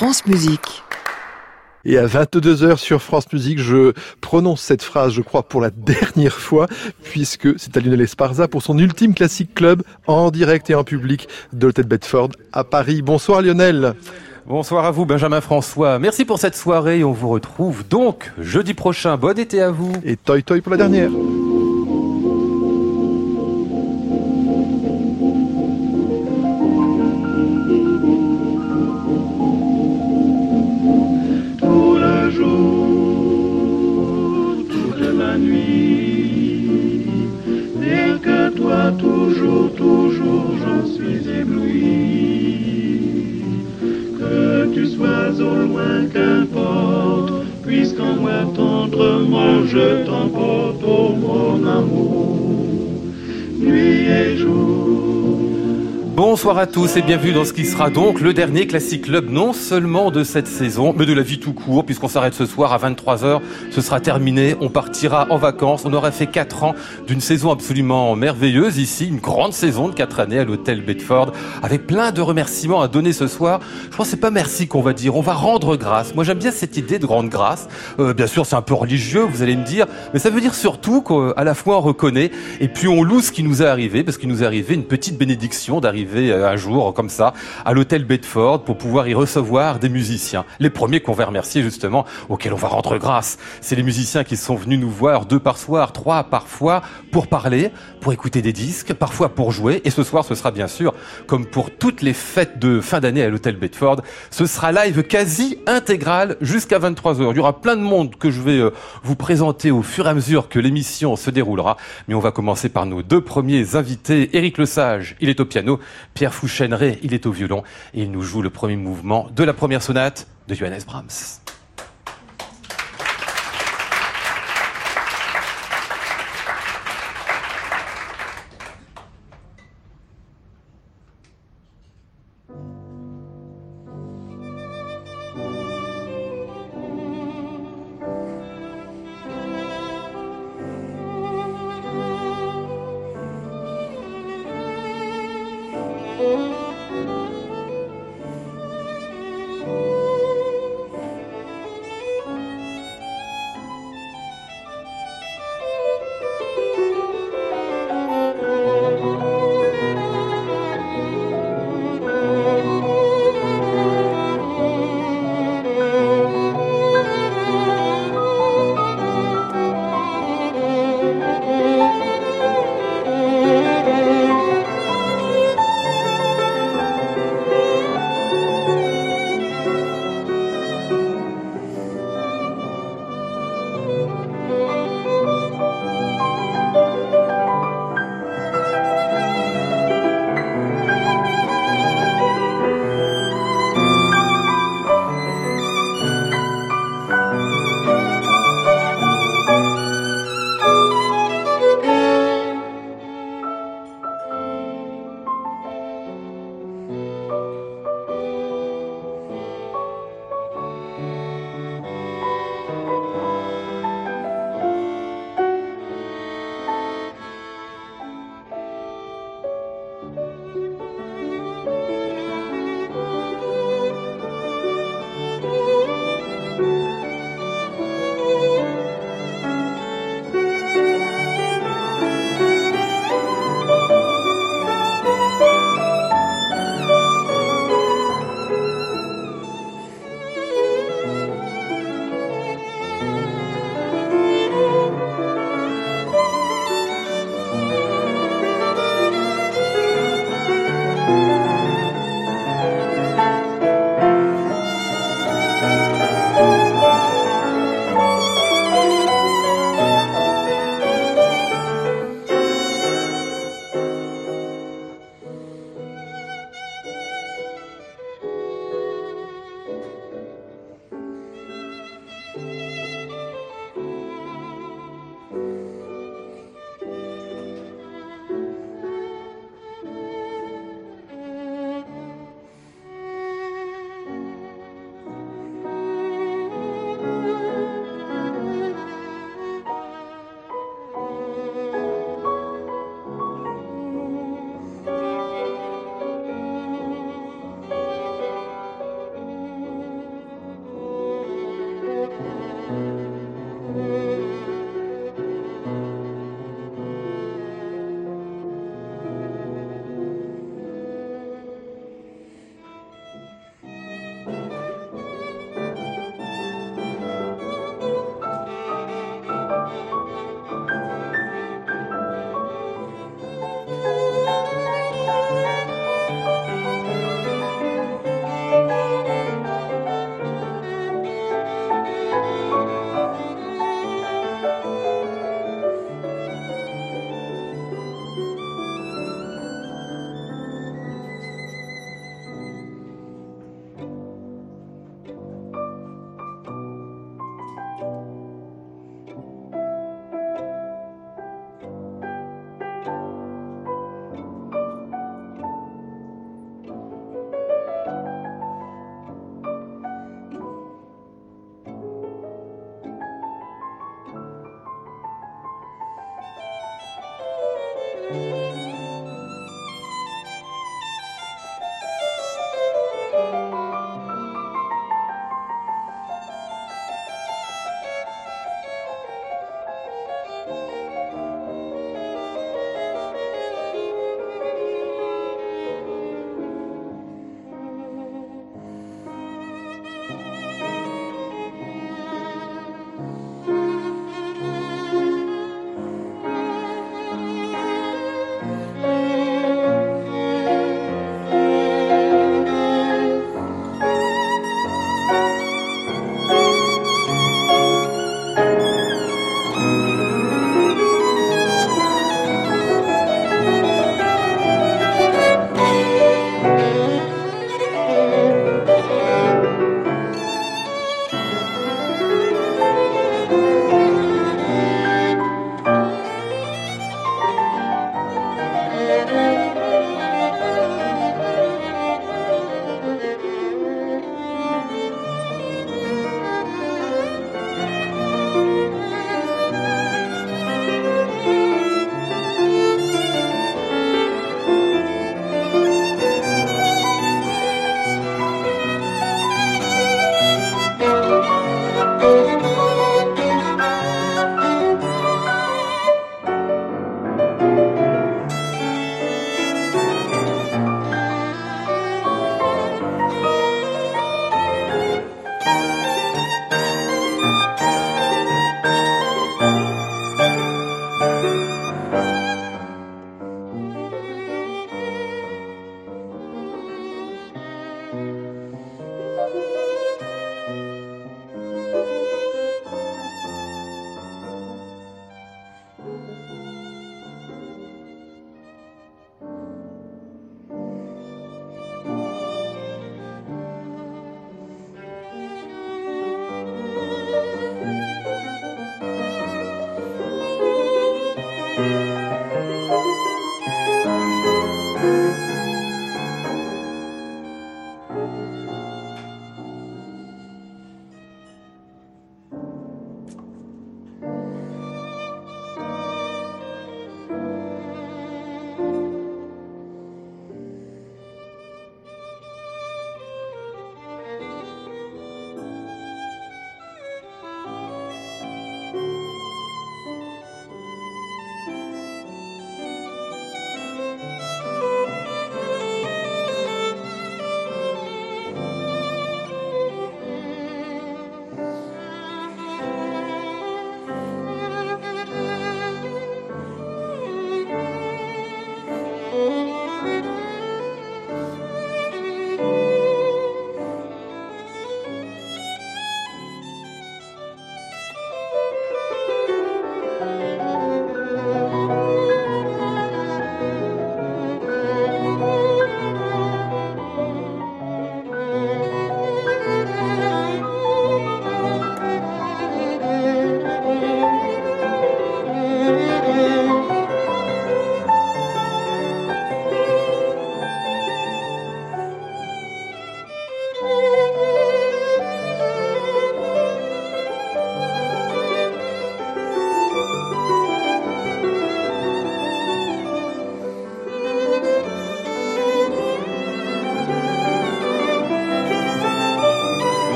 France Musique. Et à 22h sur France Musique, je prononce cette phrase, je crois, pour la dernière fois, puisque c'est à Lionel Esparza pour son ultime classique club en direct et en public de l'hôtel Bedford à Paris. Bonsoir Lionel. Bonsoir à vous Benjamin François. Merci pour cette soirée. On vous retrouve donc jeudi prochain. Bon été à vous. Et toi toi pour la dernière. Tous et bienvenue dans ce qui sera donc le dernier Classic Club, non seulement de cette saison, mais de la vie tout court, puisqu'on s'arrête ce soir à 23h, ce sera terminé, on partira en vacances, on aura fait 4 ans d'une saison absolument merveilleuse ici, une grande saison de 4 années à l'hôtel Bedford, avec plein de remerciements à donner ce soir. Je pense que c'est pas merci qu'on va dire, on va rendre grâce. Moi j'aime bien cette idée de grande grâce. Euh, bien sûr c'est un peu religieux, vous allez me dire, mais ça veut dire surtout qu'à la fois on reconnaît, et puis on loue ce qui nous est arrivé, parce qu'il nous est arrivé une petite bénédiction d'arriver euh, un jour comme ça à l'hôtel Bedford pour pouvoir y recevoir des musiciens. Les premiers qu'on va remercier justement, auxquels on va rendre grâce, c'est les musiciens qui sont venus nous voir deux par soir, trois parfois, pour parler, pour écouter des disques, parfois pour jouer. Et ce soir, ce sera bien sûr, comme pour toutes les fêtes de fin d'année à l'hôtel Bedford, ce sera live quasi intégral jusqu'à 23h. Il y aura plein de monde que je vais euh, vous présenter au fur et à mesure que l'émission se déroulera. Mais on va commencer par nos deux premiers invités. Éric Lesage, il est au piano. Pierre Il est au violon et il nous joue le premier mouvement de la première sonate de Johannes Brahms.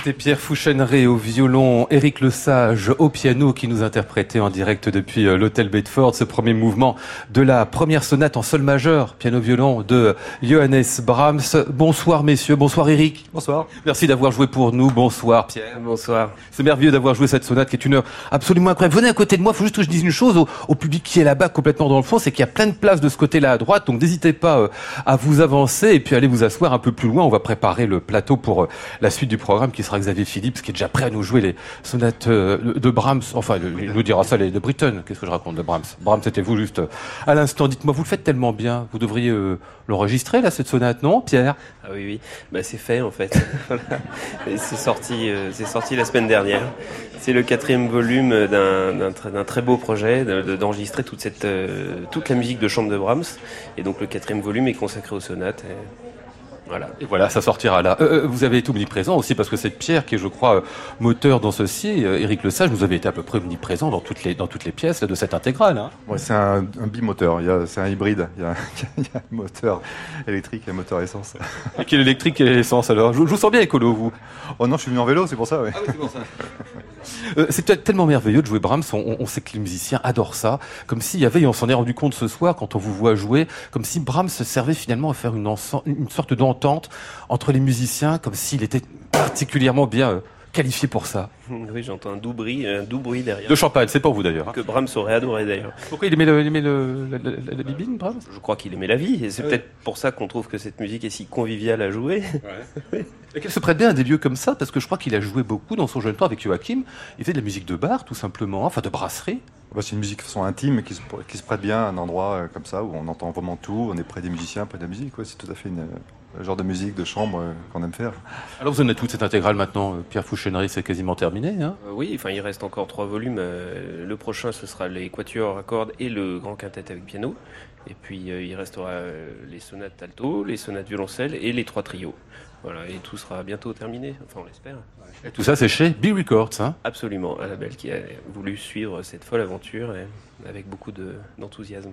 C'était Pierre Fouchenray au violon, Éric Lesage au piano qui nous interprétait en direct depuis euh, l'hôtel Bedford ce premier mouvement de la première sonate en sol majeur, piano-violon de Johannes Brahms. Bonsoir messieurs, bonsoir Éric. Bonsoir. Merci d'avoir joué pour nous. Bonsoir Pierre. Bonsoir. C'est merveilleux d'avoir joué cette sonate qui est une heure absolument incroyable. Venez à côté de moi, il faut juste que je dise une chose au, au public qui est là-bas complètement dans le fond, c'est qu'il y a plein de places de ce côté-là à droite, donc n'hésitez pas euh, à vous avancer et puis allez vous asseoir un peu plus loin. On va préparer le plateau pour euh, la suite du programme qui sera Xavier Philippe, qui est déjà prêt à nous jouer les sonates euh, de Brahms. Enfin, il nous dira ça, les de Britten. Qu'est-ce que je raconte de Brahms? Brahms, c'était vous juste euh, à l'instant. Dites-moi, vous le faites tellement bien. Vous devriez euh, l'enregistrer, là, cette sonate, non, Pierre? Ah oui, oui. Bah, c'est fait, en fait. C'est sorti, sorti la semaine dernière. C'est le quatrième volume d'un, très- beau projet de- de- d'enregistrer toute toute la musique de chambre de Brahms. Et donc, le quatrième volume est consacré aux sonates. Voilà. Et voilà, ça sortira là. Euh, euh, vous avez été omniprésent aussi parce que c'est Pierre qui est, je crois, euh, moteur dans ceci. Éric Lesage, vous avez été à peu près omniprésent dans toutes les, dans toutes les pièces là, de cette intégrale. Hein. Ouais, c'est un, un bimoteur, c'est un hybride. Il y, a, il y a un moteur électrique et un moteur essence. Et qui est l'électrique et l'essence alors? Je, je vous sens bien écolo, vous. Oh non, je suis venu en vélo, c'est pour ça. Ouais. Euh, c'est peut-être tellement merveilleux de jouer Brahms. On, sait que les musiciens adorent ça. Comme s'il y avait, et on s'en est rendu compte ce soir quand on vous voit jouer, comme si Brahms servait finalement à faire une, une sorte d'entente entre les musiciens, comme s'il était particulièrement bien euh, qualifié pour ça. Oui, j'entends un doux bruit, un doux bruit derrière. De champagne, c'est pour vous d'ailleurs. hein. Que Brahms aurait adoré d'ailleurs. Pourquoi il aimait, le, il aimait le- la, la- la- la bibine, Brahms? Je crois qu'il aimait la vie. Et c'est Ouais. peut-être pour ça qu'on trouve que cette musique est si conviviale à jouer. Et qu'elle se prête bien à des lieux comme ça, parce que je crois qu'il a joué beaucoup dans son jeune temps avec Joachim. Il fait de la musique de bar, tout simplement, enfin de brasserie. Bah, c'est une musique de façon intime qui se, qui se prête bien à un endroit euh, comme ça où on entend vraiment tout. On est près des musiciens, près de la musique. Ouais, c'est tout à fait une, euh, le genre de musique de chambre euh, qu'on aime faire. Alors vous en êtes toute cette intégrale maintenant? Pierre Fouchenry, c'est quasiment terminé. Hein? Euh, oui, enfin, il reste encore trois volumes. Euh, le prochain, ce sera les quatuors à cordes et le grand quintet avec piano. Et puis, il restera les sonates alto, les sonates violoncelle et les trois trios. Voilà, et tout sera bientôt terminé. Enfin, on l'espère. Et tout ça, c'est chez B Records. Hein Absolument, un label qui a voulu suivre cette folle aventure et avec beaucoup de- d'enthousiasme.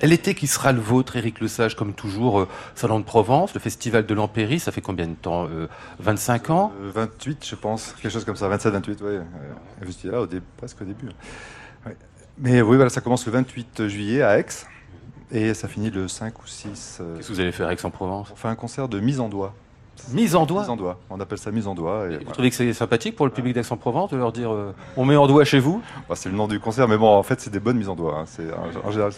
Et L'été qui sera le vôtre, Éric Lesage, comme toujours, euh, Salon de Provence, le festival de l'Empéry, ça fait combien de temps euh, 25 ans? Euh, 28, je pense, quelque chose comme ça, 27, 28, ouais. Euh, J'étais là au dé- presque au début. Ouais. Mais oui, voilà, ça commence le 28 juillet à Aix et ça finit le 5 ou 6. euh, Qu'est-ce que vous allez faire, Aix-en-Provence? on fait un concert de mise en doigt. Mise en doigt Mise en doigt. On appelle ça mise en doigt. et Vous voilà. trouvez que c'est sympathique pour le public d'Aix-en-Provence de leur dire euh, on met en doigt chez vous? Bah, c'est le nom du concert, mais bon, en fait, c'est des bonnes mises en doigt. hein. C'est en, en général.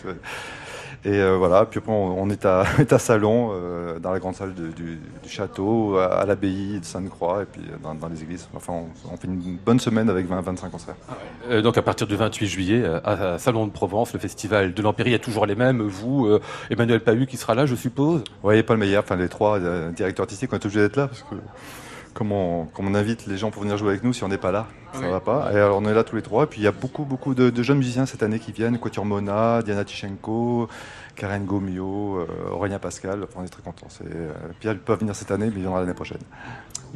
Et euh, voilà. Puis après, on, on est à, on est à Salon, euh, dans la grande salle de- du, du château, à, à l'abbaye de Sainte-Croix, et puis euh, dans, dans les églises. Enfin, on, on fait une bonne semaine avec 20-25 concerts. Euh, Donc à partir du 28 juillet, à, Salon de Provence, le festival de l'Empéry, il y a toujours les mêmes, vous, Emmanuel Pahu qui sera là, je suppose? Oui, Paul Meyer, enfin les trois directeurs artistiques, on est obligés d'être là parce que comme on, invite les gens pour venir jouer avec nous, si on n'est pas là, ça Oui. va pas. Et alors on est là tous les trois. Et puis il y a beaucoup, beaucoup de, de jeunes musiciens cette année qui viennent. Quatuor Mona, Diana Tichenko, Karen Gomio, euh, Aurélien Pascal. On est très contents. C'est, euh, Pierre ne peut pas venir cette année, mais il viendra l'année prochaine.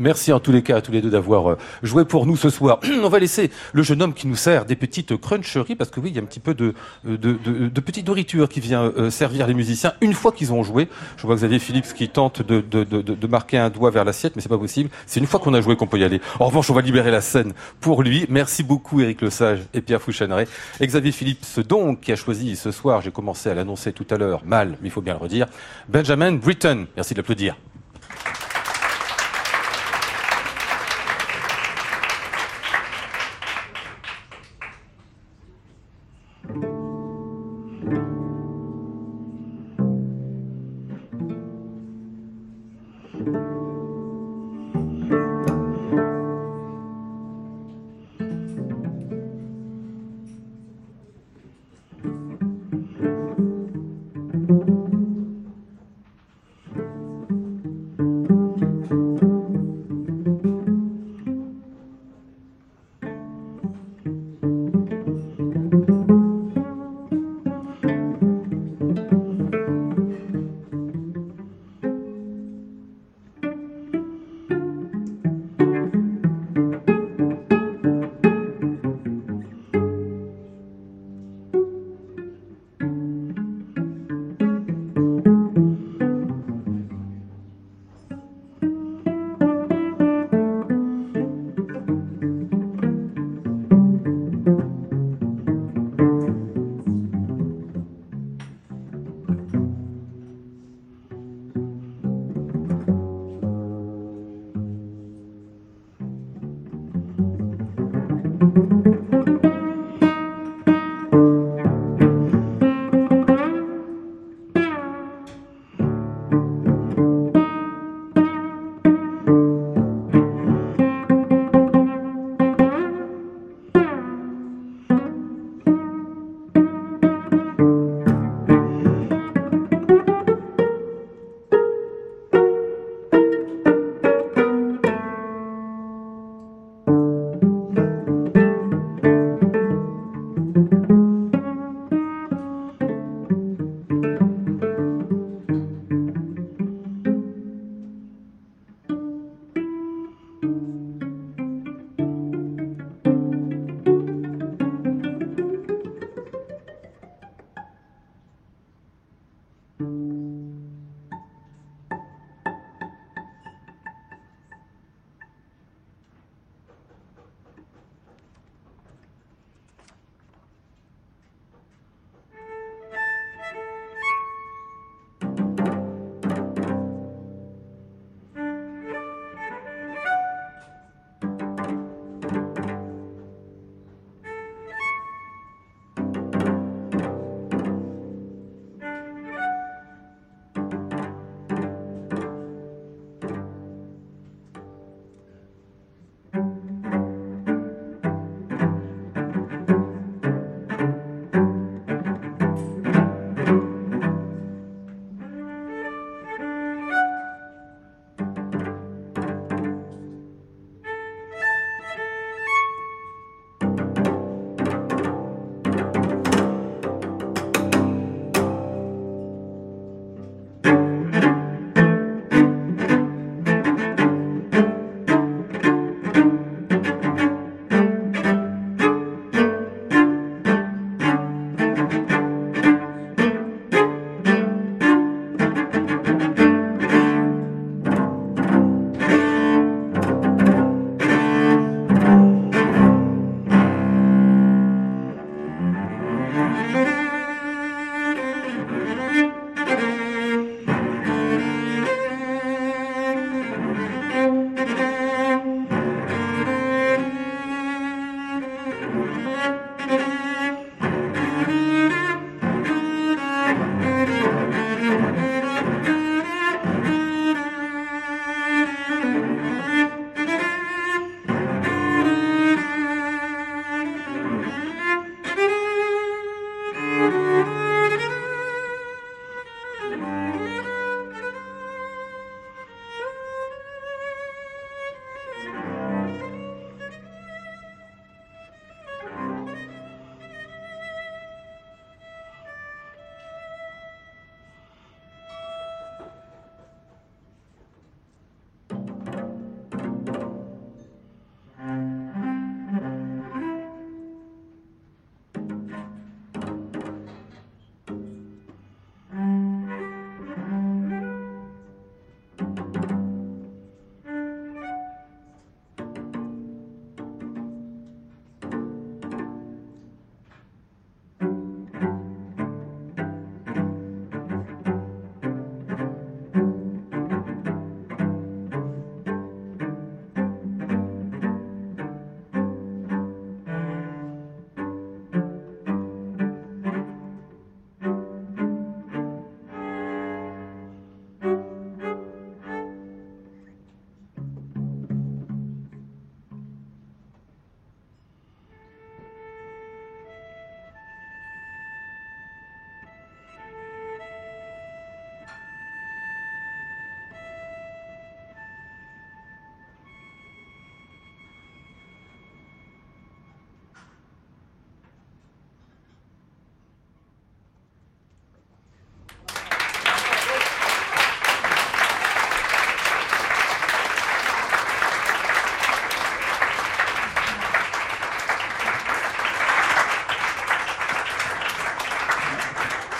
Merci en tous les cas à tous les deux d'avoir euh, joué pour nous ce soir. On va laisser le jeune homme qui nous sert des petites cruncheries parce que oui, il y a un petit peu de, de, de, de petite nourriture qui vient euh, servir les musiciens une fois qu'ils ont joué. Je vois Xavier Philips qui tente de, marquer un doigt vers l'assiette, mais c'est pas possible. C'est une fois qu'on a joué qu'on peut y aller. En revanche, on va libérer la scène pour lui. Merci beaucoup Éric Lesage et Pierre Fouchaneret. Et Xavier Philips donc qui a choisi ce soir, j'ai commencé à l'annoncer tout à l'heure, mal, mais il faut bien le redire, Benjamin Britten. Merci de l'applaudir.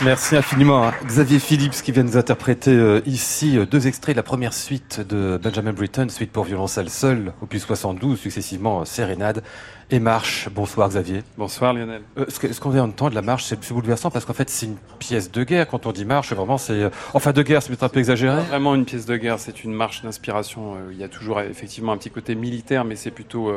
Merci infiniment à Xavier Phillips qui vient nous interpréter euh, ici euh, deux extraits de la première suite de Benjamin Britten, suite pour violoncelle seul, opus 72, successivement Sérénade et Marche. Bonsoir Xavier. Bonsoir Lionel. Euh, ce qu'on vient d'entendre, la Marche, c'est bouleversant parce qu'en fait c'est une pièce de guerre. Quand on dit Marche, vraiment c'est... Enfin de guerre, c'est peut-être un peu exagéré. Vraiment une pièce de guerre, c'est une marche d'inspiration. Il y a toujours effectivement un petit côté militaire, mais c'est plutôt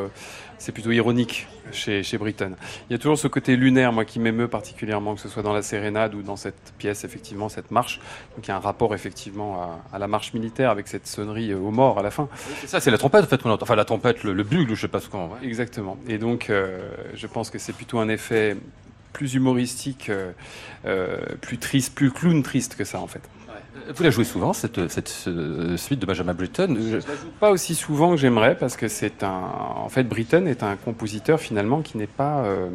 c'est plutôt ironique chez, chez Britton. Il y a toujours ce côté lunaire, moi, qui m'émeut particulièrement, que ce soit dans la sérénade ou dans cette pièce, effectivement, cette marche. Donc il y a un rapport, effectivement, à, la marche militaire avec cette sonnerie euh, aux morts à la fin. c'est ça, c'est la trompette, en fait, qu'on entend. Enfin, la trompette, le, bugle, je sais pas ce qu'on. Exactement. Et donc, euh, je pense que c'est plutôt un effet plus humoristique, euh, plus triste, plus clown triste que ça, en fait. Vous la jouez souvent, cette, cette, suite de Benjamin Britten? Je ne la joue pas aussi souvent que j'aimerais, parce que c'est un. En fait, Britten est un compositeur finalement qui n'est pas euh,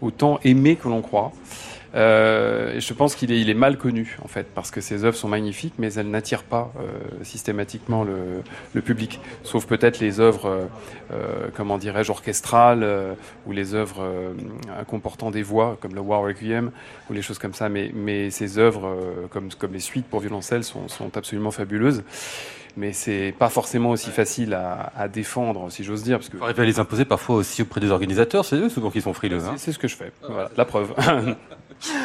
autant aimé que l'on croit. Euh, je pense qu'il est, il est mal connu, en fait, parce que ses œuvres sont magnifiques, mais elles n'attirent pas euh, systématiquement le, le, public. Sauf peut-être les œuvres, euh, comment dirais-je, orchestrales, ou les œuvres comportant des voix, comme le War Requiem, ou les choses comme ça. Mais, mais ces œuvres, comme, comme les suites pour violoncelle, sont, sont absolument fabuleuses mais c'est pas forcément aussi facile à, à défendre, si j'ose dire. Parce que... Arriver à les imposer parfois aussi auprès des organisateurs, c'est eux souvent qui sont frileux. Hein c'est ce que je fais, voilà, la preuve.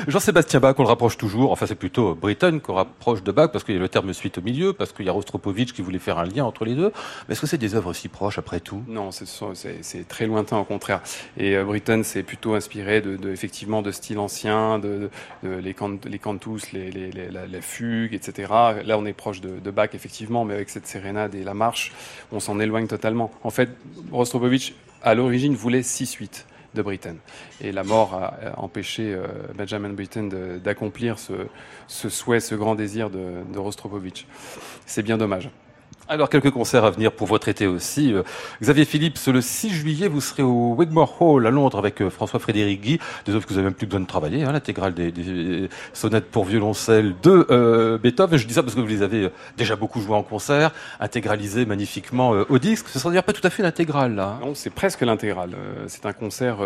Jean-Sébastien Bach, on le rapproche toujours, enfin c'est plutôt Britton qu'on rapproche de Bach, parce qu'il y a le terme suite au milieu, parce qu'il y a Rostropovitch qui voulait faire un lien entre les deux. Mais est-ce que c'est des œuvres si proches après tout? Non, c'est très lointain au contraire. Et euh, Britten s'est plutôt inspiré de, effectivement de styles anciens, de, les, cantus, les, les, les, la, fugue, etc. Là on est proche de Bach effectivement, mais avec cette sérénade et la marche, on s'en éloigne totalement. En fait, Rostropovitch à l'origine voulait six suites de Britten. Et la mort a empêché euh, Benjamin Britten d'accomplir ce, ce, souhait, ce grand désir de, de Rostropovitch. C'est bien dommage. Alors, quelques concerts à venir pour votre été aussi. Euh, Xavier Philippe, le 6 juillet, vous serez au Wigmore Hall à Londres avec euh, François-Frédéric Guy, des œuvres que vous avez même plus besoin de travailler, hein, l'intégrale des, des, sonnettes pour violoncelle de euh, Beethoven. Je dis ça parce que vous les avez déjà beaucoup joué en concert, intégralisé magnifiquement au disque. Ce sera d'ailleurs pas tout à fait l'intégrale. Hein. Non, c'est presque l'intégrale. c'est un concert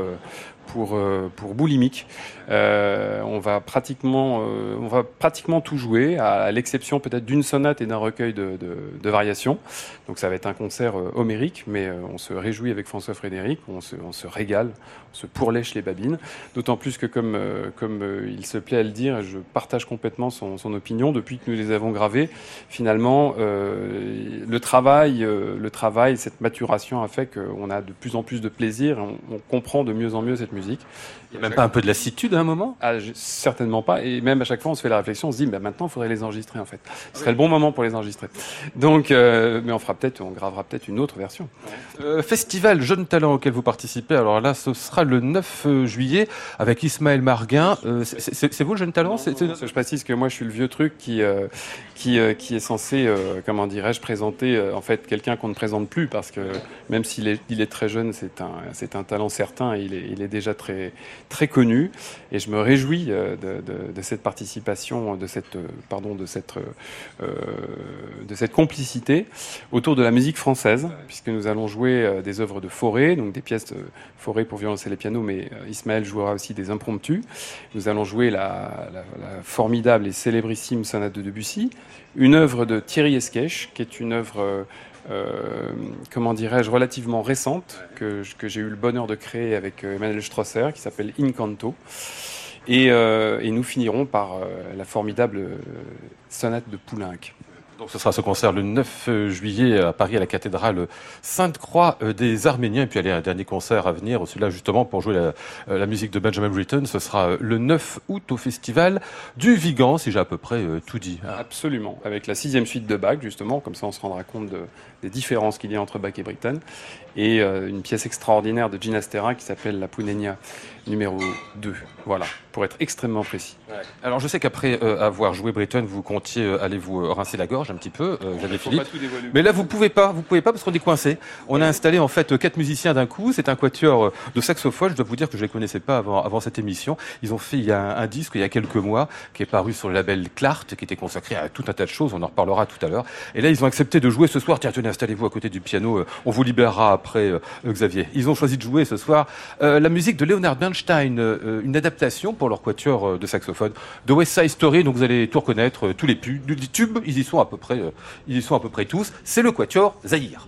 pour, pour boulimique. on, va pratiquement, on va pratiquement tout jouer, à, l'exception peut-être d'une sonate et d'un recueil de, de, variations donc ça va être un concert euh, homérique, mais euh, on se réjouit avec François Frédéric, on se, on se régale, on se pourlèche les babines. D'autant plus que comme, euh, comme il se plaît à le dire, je partage complètement son, son opinion, depuis que nous les avons gravés, finalement, euh, le travail, le travail, cette maturation a fait qu'on a de plus en plus de plaisir, on, on comprend de mieux en mieux cette musique. Il n'y a même pas un peu de lassitude à un moment ah, Certainement pas. Et même à chaque fois, on se fait la réflexion, on se dit, bah, maintenant, il faudrait les enregistrer en fait. Ce serait le bon moment pour les enregistrer. Donc, euh, mais on fera peut-être, on gravera peut-être une autre version. Euh, festival Jeunes Talents auquel vous participez. Alors là, ce sera le 9 euh, juillet avec Ismaël Marguin. Euh, c'est vous le Jeune Talent Je précise que moi, je suis le vieux truc qui qui, qui est censé, comment dirais-je, présenter en fait quelqu'un qu'on ne présente plus parce que même s'il est, il est très jeune, c'est un, c'est un talent certain. Et il est, il est déjà très très connu et je me réjouis euh, de, cette participation, de cette, euh, pardon, de cette, euh, de cette complicité autour de la musique française, puisque nous allons jouer des œuvres de Forêt, donc des pièces de Forêt pour violoncelle et piano, mais Ismaël jouera aussi des impromptus. Nous allons jouer la, la, formidable et célébrissime sonate de Debussy, une œuvre de Thierry Esquèche, qui est une œuvre comment dirais-je, relativement récente, que, que j'ai eu le bonheur de créer avec euh, Emmanuel Strosser, qui s'appelle Incanto. Et, euh, et, nous finirons par euh, la formidable euh, sonate de Poulenc. Ce sera ce concert le 9 euh, juillet à Paris à la cathédrale Sainte-Croix euh, des Arméniens. Et puis il y un dernier concert à venir, celui-là justement pour jouer la, euh, musique de Benjamin Britten. Ce sera le 9 août au festival du Vigan, si j'ai à peu près tout dit. Absolument, avec la sixième suite de Bach justement, comme ça on se rendra compte de, des différences qu'il y a entre Bach et Britten. Et euh, une pièce extraordinaire de Ginastera qui s'appelle La Punenia numéro 2. Voilà, pour être extrêmement précis. Ouais. Alors je sais qu'après euh, avoir joué Britten, vous comptiez euh, aller vous rincer la gorge un petit peu, euh, j'avais Philippe. Mais là vous pouvez pas, vous pouvez pas parce qu'on est coincé. On a installé en fait quatre musiciens d'un coup. C'est un quatuor de saxophone. Je dois vous dire que je les connaissais pas avant, avant cette émission. Ils ont fait il y a un, un, disque il y a quelques mois qui est paru sur le label Clart, qui était consacré à tout un tas de choses. On en reparlera tout à l'heure. Et là ils ont accepté de jouer ce soir. Tiens tenez, installez-vous à côté du piano. on vous libérera après Xavier. Ils ont choisi de jouer ce soir la musique de Leonard Bernstein, une adaptation pour leur quatuor euh, de saxophone de West Side Story. Donc vous allez tout reconnaître, euh, tous les pubs, les tubes, ils y sont à peu près, euh, ils y sont à peu près tous. C'est le quatuor Zahir.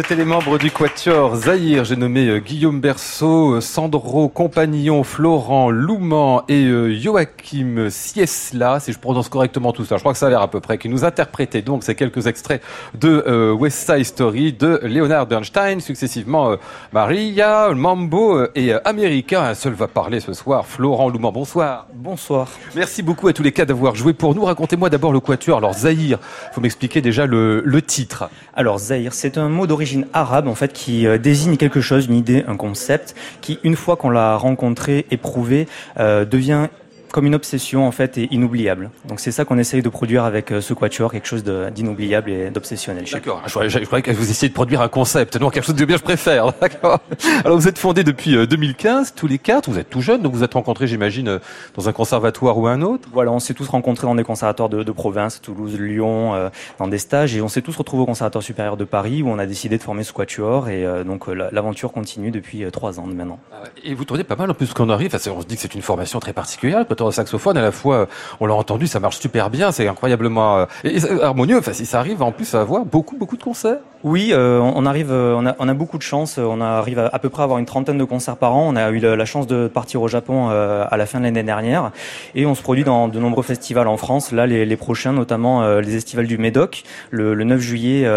C'était les membres du Quatuor Zahir, j'ai nommé euh, Guillaume Berceau, euh, Sandro Compagnon, Florent Louman et euh, Joachim Siesla, si je prononce correctement tout ça, je crois que ça a l'air à peu près, qui nous interprétaient donc ces quelques extraits de West Side Story de Leonard Bernstein, successivement Maria, Mambo et America. Un seul va parler ce soir, Florent Louman, bonsoir. Bonsoir. Merci beaucoup à tous les cas d'avoir joué pour nous. Racontez-moi d'abord le Quatuor. Alors Zahir, faut m'expliquer déjà le, le titre. Alors Zahir, c'est un mot d'origine arabe en fait qui euh, désigne quelque chose, une idée, un concept qui une fois qu'on l'a rencontré, éprouvé, euh, devient comme une obsession en fait et inoubliable. Donc c'est ça qu'on essaye de produire avec euh, ce quatuor, quelque chose d'inoubliable et d'obsessionnel. D'accord. Je, je, croyais que vous essayez de produire un concept, non quelque chose de bien je préfère. D'accord. Alors vous êtes fondé depuis 2015, euh, tous les quatre. Vous êtes tout jeunes, donc vous êtes rencontrés, j'imagine, euh, dans un conservatoire ou un autre. Voilà, on s'est tous rencontrés dans des conservatoires de, de province, Toulouse, Lyon, dans des stages, et on s'est tous retrouvés au conservatoire supérieur de Paris où on a décidé de former ce quatuor, et donc l'aventure continue depuis trois ans maintenant. Ah et vous tournez pas mal en plus qu'on arrive. Enfin, on se dit que c'est une formation très particulière saxophone, à la fois, on l'a entendu, ça marche super bien, c'est incroyablement euh, harmonieux. Enfin, si ça arrive en plus à avoir beaucoup, beaucoup de concerts. Oui, euh, on arrive, euh, on a, beaucoup de chance. On arrive à, peu près à avoir une trentaine de concerts par an. On a eu la, chance de partir au Japon à la fin de l'année dernière, et on se produit dans de nombreux festivals en France. Là, les, prochains, notamment les festivals du Médoc, le, le 9 juillet,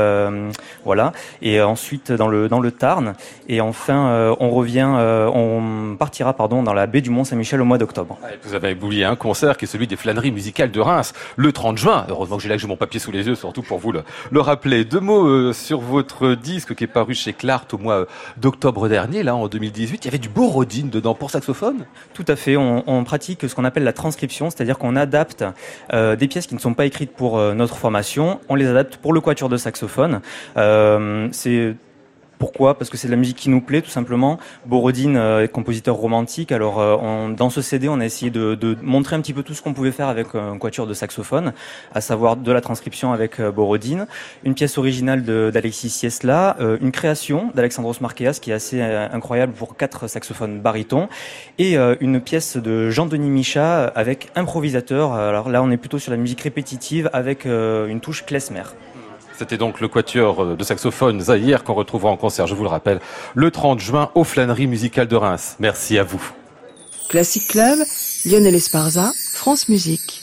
voilà. Et ensuite dans le dans le Tarn. Et enfin, on revient, on partira pardon dans la baie du Mont Saint-Michel au mois d'octobre. Vous avez oublié un concert qui est celui des flâneries musicales de Reims le 30 juin. Heureusement que j'ai là que j'ai mon papier sous les yeux, surtout pour vous le, le rappeler. Deux mots euh, sur votre disque qui est paru chez Clart au mois d'octobre dernier, là en 2018. Il y avait du Borodine dedans pour saxophone? Tout à fait. On, on pratique ce qu'on appelle la transcription, c'est-à-dire qu'on adapte euh, des pièces qui ne sont pas écrites pour euh, notre formation. On les adapte pour le quatuor de saxophone. Euh, c'est Pourquoi? Parce que c'est de la musique qui nous plaît, tout simplement. Borodine est compositeur romantique. Alors, on, dans ce CD, on a essayé de, montrer un petit peu tout ce qu'on pouvait faire avec un quatuor de saxophone, à savoir de la transcription avec Borodine, une pièce originale d'Alexis Siesla, une création d'Alexandros Marqueas qui est assez incroyable pour quatre saxophones barytons, et une pièce de Jean-Denis Micha avec improvisateur. Alors là, on est plutôt sur la musique répétitive avec une touche klezmer. C'était donc le quatuor de saxophone Zahir qu'on retrouvera en concert, je vous le rappelle, le 30 juin aux Flâneries musicales de Reims. Merci à vous. Classic Club, Lionel Esparza, France Musique.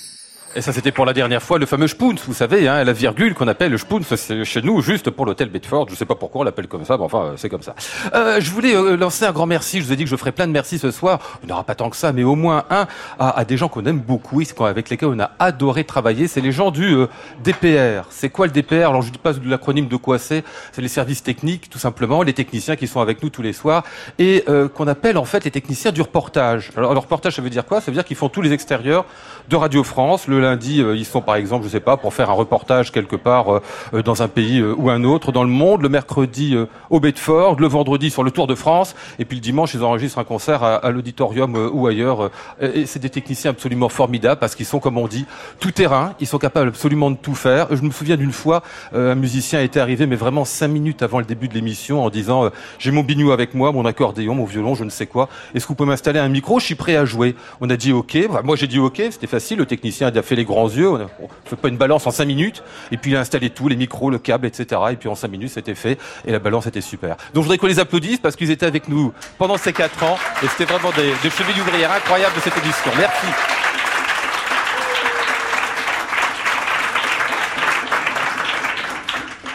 Et ça, c'était pour la dernière fois le fameux Spoons, vous savez, hein, la virgule qu'on appelle le Spoons chez nous, juste pour l'hôtel Bedford. Je sais pas pourquoi on l'appelle comme ça, mais enfin, c'est comme ça. Euh, je voulais euh, lancer un grand merci. Je vous ai dit que je ferai plein de merci ce soir. Il n'y aura pas tant que ça, mais au moins un à, des gens qu'on aime beaucoup et avec lesquels on a adoré travailler. C'est les gens du euh, DPR. C'est quoi le DPR Alors, je dis pas l'acronyme de quoi c'est. C'est les services techniques, tout simplement, les techniciens qui sont avec nous tous les soirs et euh, qu'on appelle en fait les techniciens du reportage. Alors, le reportage, ça veut dire quoi? Ça veut dire qu'ils font tous les extérieurs de Radio France. Lundi, euh, ils sont par exemple, je sais pas, pour faire un reportage quelque part euh, euh, dans un pays ou un autre dans le monde. Le mercredi au Bedford, le vendredi sur le Tour de France, et puis le dimanche, ils enregistrent un concert à, l'auditorium ou ailleurs. Et c'est des techniciens absolument formidables parce qu'ils sont, comme on dit, tout terrain. Ils sont capables absolument de tout faire. Je me souviens d'une fois, un musicien était arrivé, mais vraiment cinq minutes avant le début de l'émission, en disant j'ai mon bignou avec moi, mon accordéon, mon violon, je ne sais quoi. Est-ce que vous pouvez m'installer un micro? Je suis prêt à jouer. On a dit OK. Moi, j'ai dit OK. C'était facile. Le technicien a les grands yeux. On ne fait pas une balance en 5 minutes. Et puis il a installé tout, les micros, le câble, etc. Et puis en 5 minutes, c'était fait. Et la balance était super. Donc je voudrais qu'on les applaudisse parce qu'ils étaient avec nous pendant ces 4 ans. Et c'était vraiment des, des chevilles ouvrières incroyables de cette édition. Merci.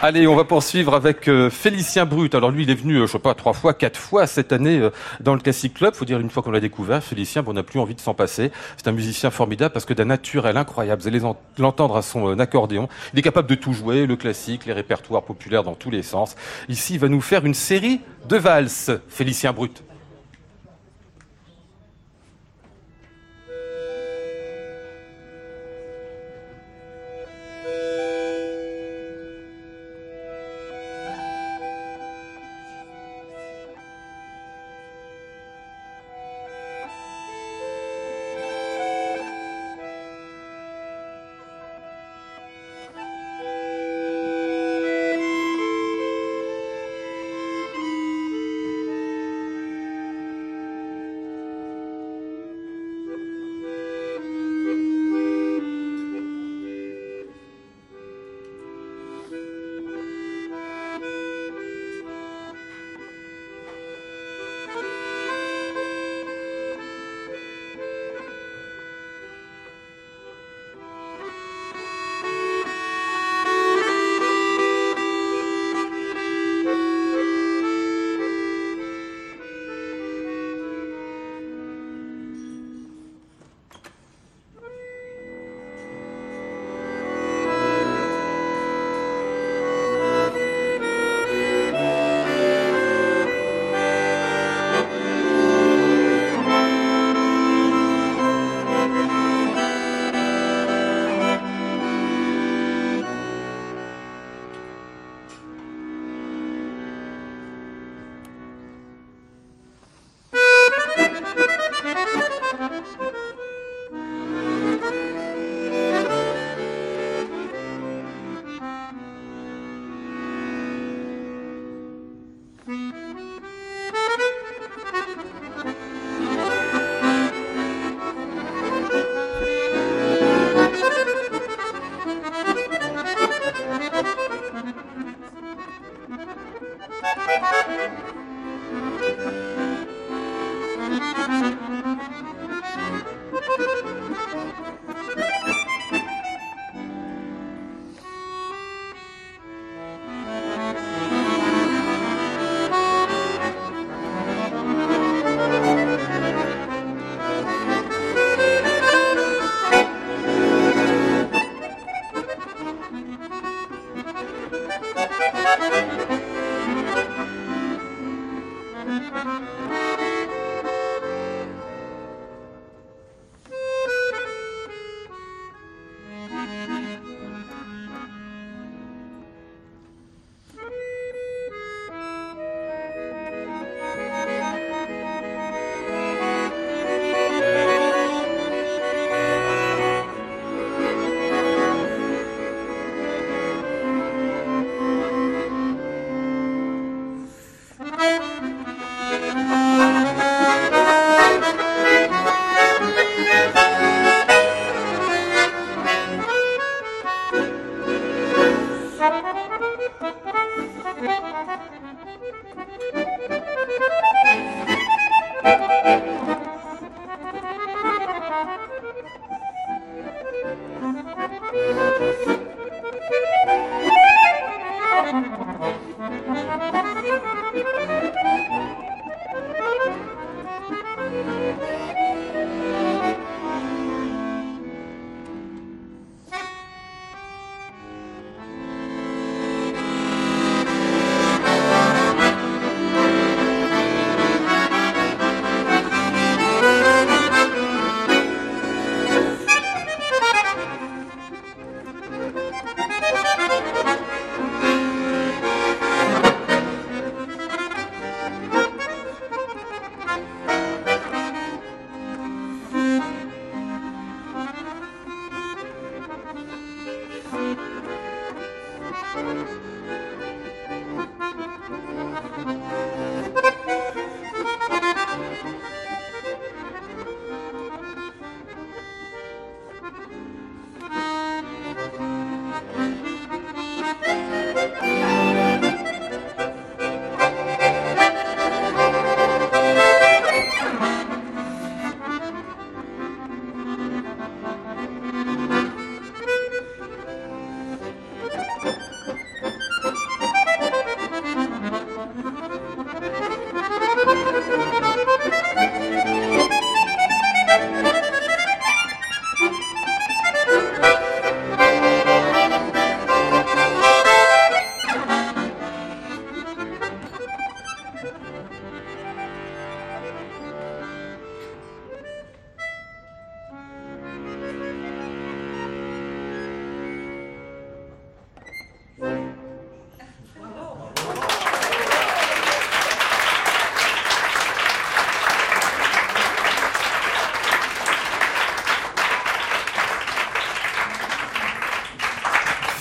Allez, on va poursuivre avec euh, Félicien Brut. Alors lui, il est venu, euh, je sais pas, trois fois, quatre fois cette année euh, dans le Classic Club. Faut dire une fois qu'on l'a découvert, Félicien, on n'a plus envie de s'en passer. C'est un musicien formidable parce que d'un naturel incroyable. Vous allez l'entendre à son accordéon. Il est capable de tout jouer, le classique, les répertoires populaires dans tous les sens. Ici, il va nous faire une série de valses. Félicien Brut.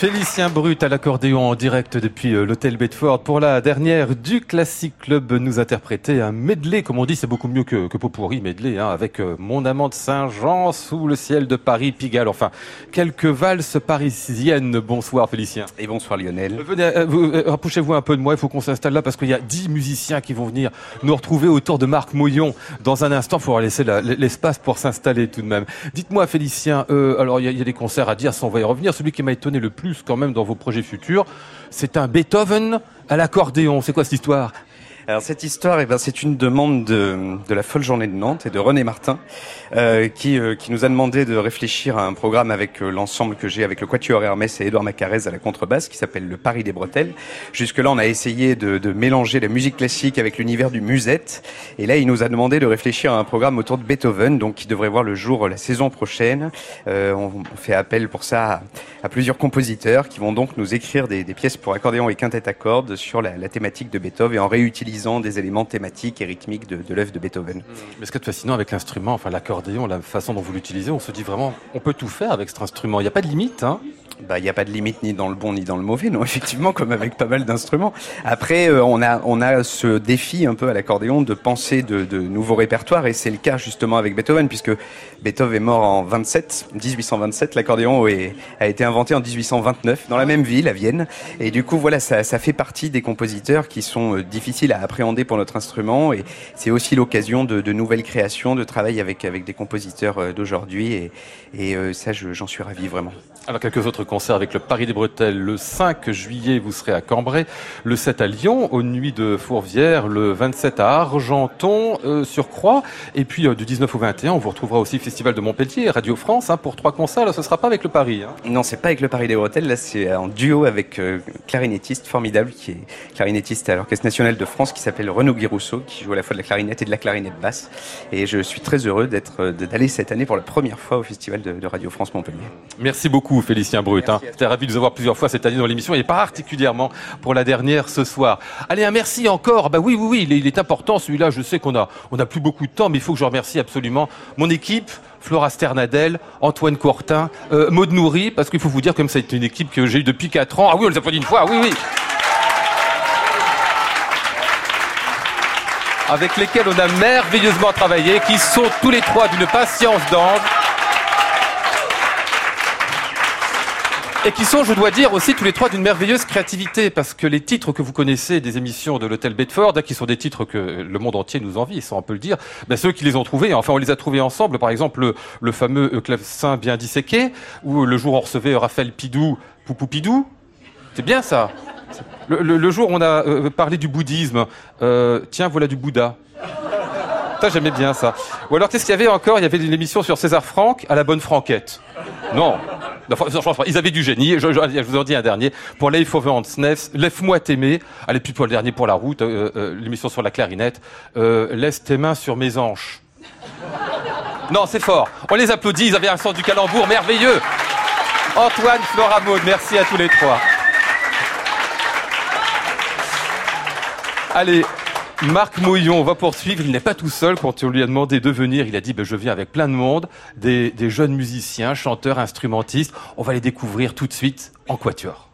Félicien Brut à l'accordéon en direct depuis euh, l'hôtel Bedford pour la dernière du Classic Club nous interpréter un medley, comme on dit, c'est beaucoup mieux que, que Popourri medley, hein, avec euh, Mon amant de Saint-Jean sous le ciel de Paris, Pigalle, enfin, quelques valses parisiennes. Bonsoir Félicien. Et bonsoir Lionel. Venez, euh, euh, rapprochez-vous un peu de moi, il faut qu'on s'installe là parce qu'il y a dix musiciens qui vont venir nous retrouver autour de Marc Moyon dans un instant. Il faudra laisser la- l'espace pour s'installer tout de même. Dites-moi Félicien, euh, alors il y, a- il y a des concerts à dire, ça on va y revenir. Celui qui m'a étonné le plus quand même dans vos projets futurs, c'est un Beethoven à l'accordéon. C'est quoi cette histoire? Alors cette histoire, eh ben, c'est une demande de, de la folle journée de Nantes et de René Martin, euh, qui, euh, qui nous a demandé de réfléchir à un programme avec euh, l'ensemble que j'ai avec le Quatuor Hermès et Édouard Macarez à la contrebasse, qui s'appelle le Paris des Bretelles. Jusque-là, on a essayé de, de mélanger la musique classique avec l'univers du musette, et là, il nous a demandé de réfléchir à un programme autour de Beethoven, donc qui devrait voir le jour la saison prochaine. Euh, on, fait appel pour ça à, plusieurs compositeurs qui vont donc nous écrire des, des pièces pour accordéon et quintette à cordes sur la, la thématique de Beethoven et en réutilisant des éléments thématiques et rythmiques de, de l'œuvre de Beethoven. Mais ce qui est fascinant avec l'instrument, enfin l'accordéon, la façon dont vous l'utilisez, on se dit vraiment, on peut tout faire avec cet instrument. Il n'y a pas de limite, hein? Bah, il n'y a pas de limite ni dans le bon ni dans le mauvais, non, effectivement, comme avec pas mal d'instruments. Après, euh, on a on a ce défi un peu à l'accordéon de penser de, de nouveaux répertoires, et c'est le cas justement avec Beethoven, puisque Beethoven est mort en 27, 1827. L'accordéon a été inventé en 1829 dans la même ville, à Vienne, et du coup, voilà, ça, ça fait partie des compositeurs qui sont euh, difficiles à appréhender pour notre instrument, et c'est aussi l'occasion de, nouvelles créations, de travail avec avec des compositeurs euh, d'aujourd'hui, et, et euh, ça, je- j'en suis ravi vraiment. Alors quelques autres concerts avec le Paris des Bretelles. Le 5 juillet, vous serez à Cambrai. Le 7 à Lyon, aux Nuits de Fourvière. Le 27 à Argenton, euh, sur Croix. Et puis euh, du 19 au 21, on vous retrouvera aussi au Festival de Montpellier, Radio France, hein, pour trois concerts. Là, ce sera pas avec le Paris. Hein. Non, c'est pas avec le Paris des Bretelles, là c'est en duo avec euh, clarinettiste formidable qui est clarinettiste à l'Orchestre National de France qui s'appelle Renaud Guirousseau qui joue à la fois de la clarinette et de la clarinette basse et je suis très heureux d'être euh, d'aller cette année pour la première fois au Festival de, de Radio France Montpellier. Merci beaucoup, Félicien Brut. Hein. J'étais ravi de vous avoir plusieurs fois cette année dans l'émission et particulièrement pour la dernière ce soir. Allez, un merci encore. Bah oui, oui, oui, il est, il est important celui-là. Je sais qu'on a, on a plus beaucoup de temps, mais il faut que je remercie absolument mon équipe. Flora Sternadel, Antoine Courtin, euh, Maud Nourri, parce qu'il faut vous dire comme ça, c'est une équipe que j'ai eue depuis 4 ans. Ah oui, on les applaudit une fois, oui, oui. Avec lesquels on a merveilleusement travaillé, qui sont tous les trois d'une patience d'ange. Et qui sont, je dois dire, aussi tous les trois d'une merveilleuse créativité, parce que les titres que vous connaissez des émissions de l'hôtel Bedford, qui sont des titres que le monde entier nous envie, ça on peut le dire, ben, ceux qui les ont trouvés, enfin on les a trouvés ensemble, par exemple le, le fameux clavecin bien disséqué, ou le jour où on recevait Raphaël Pidou, Poupou Pidou, c'est bien ça. Le, le- le jour où on a euh, parlé du bouddhisme, euh, tiens voilà du Bouddha. Ça, j'aimais bien ça. Ou alors, qu'est-ce qu'il y avait encore? Il y avait une émission sur César Franck à la bonne franquette. Non. Ils avaient du génie. Je, vous en dis un dernier. Pour Leif Over Snef, Lève-moi t'aimer. Allez, puis pour le dernier pour la route, euh, euh, l'émission sur la clarinette. Euh, Laisse tes mains sur mes hanches. Non, c'est fort. On les applaudit. Ils avaient un sens du calembour merveilleux. Antoine, Flora merci à tous les trois. Allez, Marc Mouillon va poursuivre. Il n'est pas tout seul quand on lui a demandé de venir. Il a dit ben, Je viens avec plein de monde, des jeunes musiciens, chanteurs, instrumentistes. On va les découvrir tout de suite en quatuor.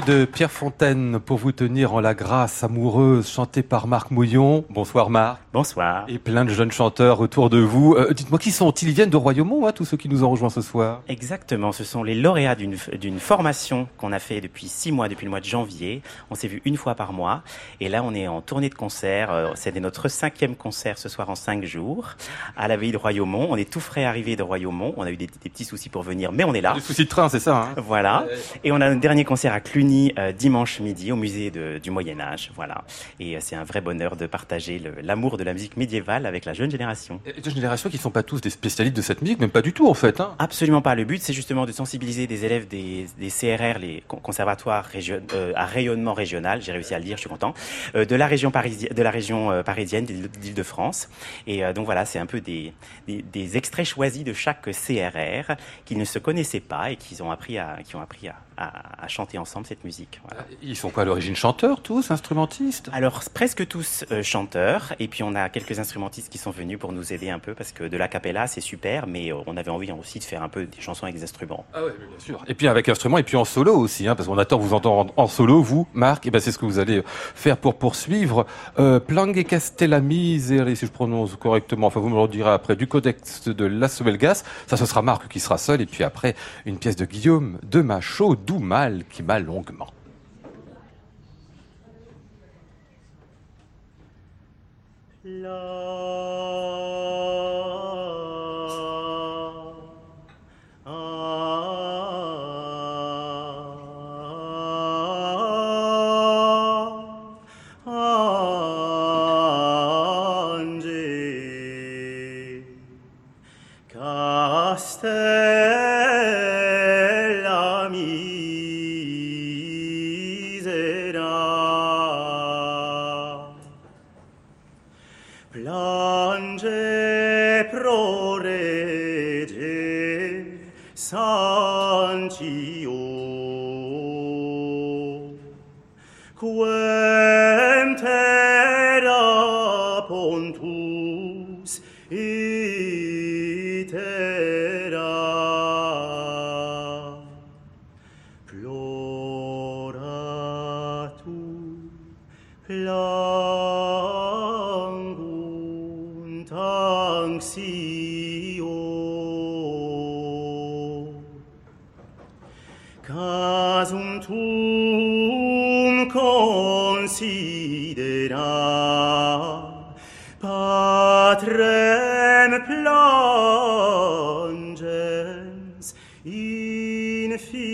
De Pierre Fontaine pour vous tenir en la grâce amoureuse chantée par Marc Mouillon. Bonsoir Marc. Bonsoir. Et plein de jeunes chanteurs autour de vous. Euh, Dites-moi qui sont-ils? Ils viennent de Royaumont, hein, tous ceux qui nous ont rejoints ce soir. Exactement, ce sont les lauréats d'une formation qu'on a fait depuis six mois, depuis le mois de janvier. On s'est vu une fois par mois. Et là, on est en tournée de concert. Euh, C'est notre cinquième concert ce soir en cinq jours à la veille de Royaumont. On est tout frais arrivé de Royaumont. On a eu des, des petits soucis pour venir, mais on est là. Des soucis de train, c'est ça hein Voilà. Et on a un dernier concert à Cluny euh, dimanche midi au musée de- du Moyen Âge. Voilà. Et euh, c'est un vrai bonheur de partager l'amour de la musique médiévale avec la jeune génération. Et Deux générations qui ne sont pas tous des spécialistes de cette musique, même pas du tout en fait. Hein. Absolument pas. Le but, c'est justement de sensibiliser des élèves des, des CRR, les con- conservatoires région- euh, à rayonnement régional. J'ai réussi à le dire, je suis content. euh, de la région parisienne, de la région parisienne, d'Île- d'Île-de-France. Et euh, donc voilà, c'est un peu des, des, des extraits choisis de chaque CRR qui ne se connaissaient pas et qui ont appris à, qui ont appris à, à- à chanter ensemble cette musique. Voilà. Ils sont quoi à l'origine chanteurs tous, instrumentistes? Alors presque tous euh, chanteurs et puis on a quelques instrumentistes qui sont venus pour nous aider un peu parce que de la capella c'est super mais euh, on avait envie aussi de faire un peu des chansons avec des instruments. Ah ouais, bien sûr. Et puis avec instrument et puis en solo aussi, hein, parce qu'on attend vous entendre en, solo, vous, Marc, et ben c'est ce que vous allez faire pour poursuivre. Euh, Plangue Castella si je prononce correctement, enfin vous me le direz après, du codex de Las ça ce sera Marc qui sera seul, et puis après une pièce de Guillaume de Machaut, Mal qui m'a longuement. fille.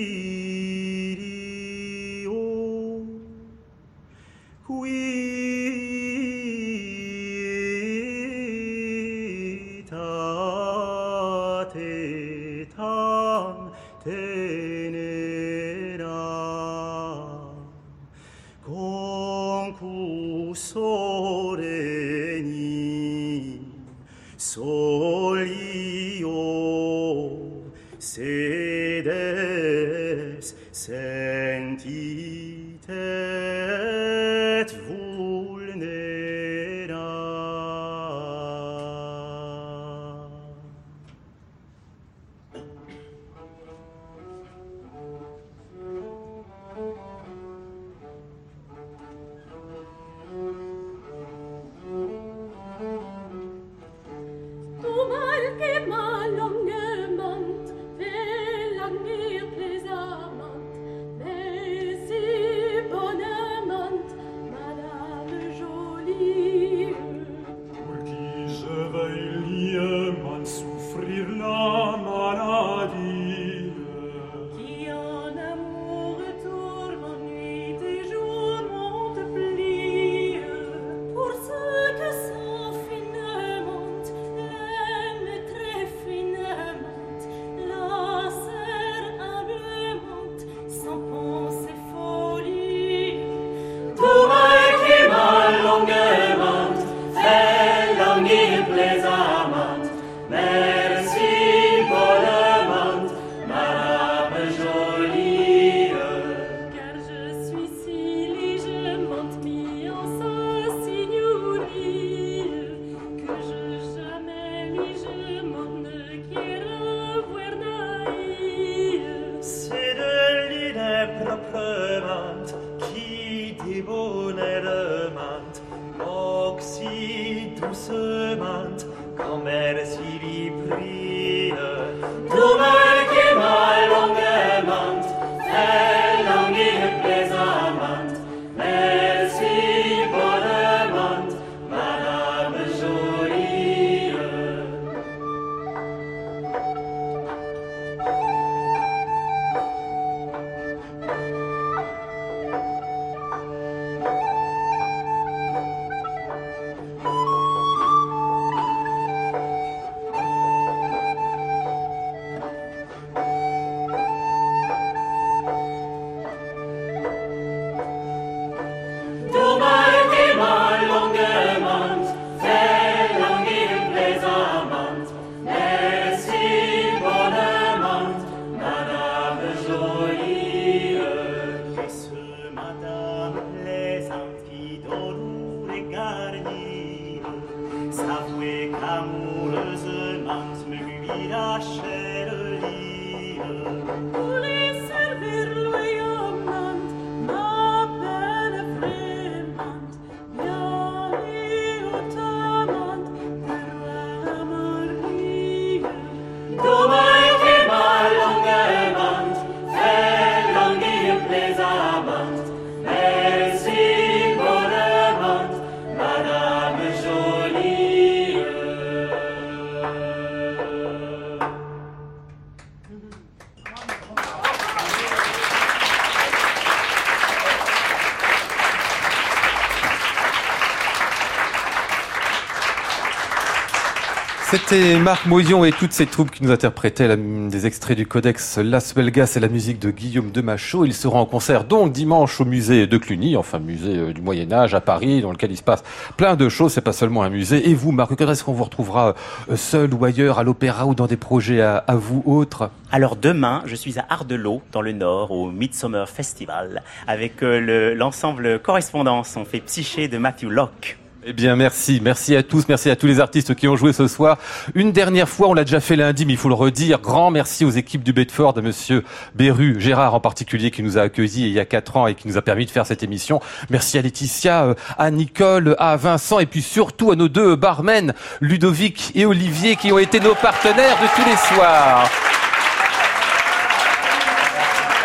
C'était Marc Moyon et toutes ces troupes qui nous interprétaient des extraits du codex Las Belgas et la musique de Guillaume de Machaut. Ils seront en concert donc dimanche au musée de Cluny, enfin musée euh, du Moyen Âge à Paris, dans lequel il se passe plein de choses. C'est pas seulement un musée. Et vous, Marc, quand est-ce qu'on vous retrouvera euh, seul ou ailleurs, à l'opéra ou dans des projets à, vous autres? Alors demain, je suis à Ardelot, dans le Nord, au Midsummer Festival, avec euh, le- l'ensemble Correspondance. On fait Psyché de Matthew Locke. Eh bien, merci. Merci à tous. Merci à tous les artistes qui ont joué ce soir. Une dernière fois, on l'a déjà fait lundi, mais il faut le redire. Grand merci aux équipes du Bedford, à monsieur Beru, Gérard en particulier, qui nous a accueillis il y a quatre ans et qui nous a permis de faire cette émission. Merci à Laetitia, euh, à Nicole, à Vincent et puis surtout à nos deux barmen, Ludovic et Olivier, qui ont été nos partenaires de tous les soirs.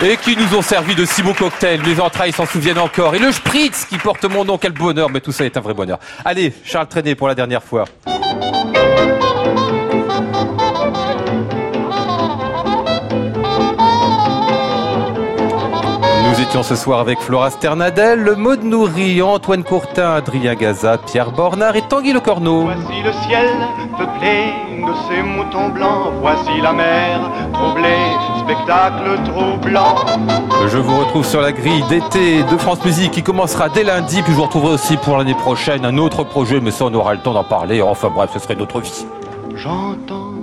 Et qui nous ont servi de si beaux cocktails. Mes entrailles s'en souviennent encore. Et le spritz qui porte mon nom, quel bonheur. Mais tout ça est un vrai bonheur. Allez, Charles Trenet pour la dernière fois. Étions ce soir avec Flora Sternadel, Maud Nourri, Antoine Courtin, Adrien Gaza, Pierre Bornard et Tanguy Le Corneau. Voici le ciel peuplé de ces moutons blancs. Voici la mer troublée, spectacle troublant. Je vous retrouve sur la grille d'été de France Musique qui commencera dès lundi, puis je vous retrouverai aussi pour l'année prochaine un autre projet, mais ça on aura le temps d'en parler. Enfin bref, ce serait notre vie. J'entends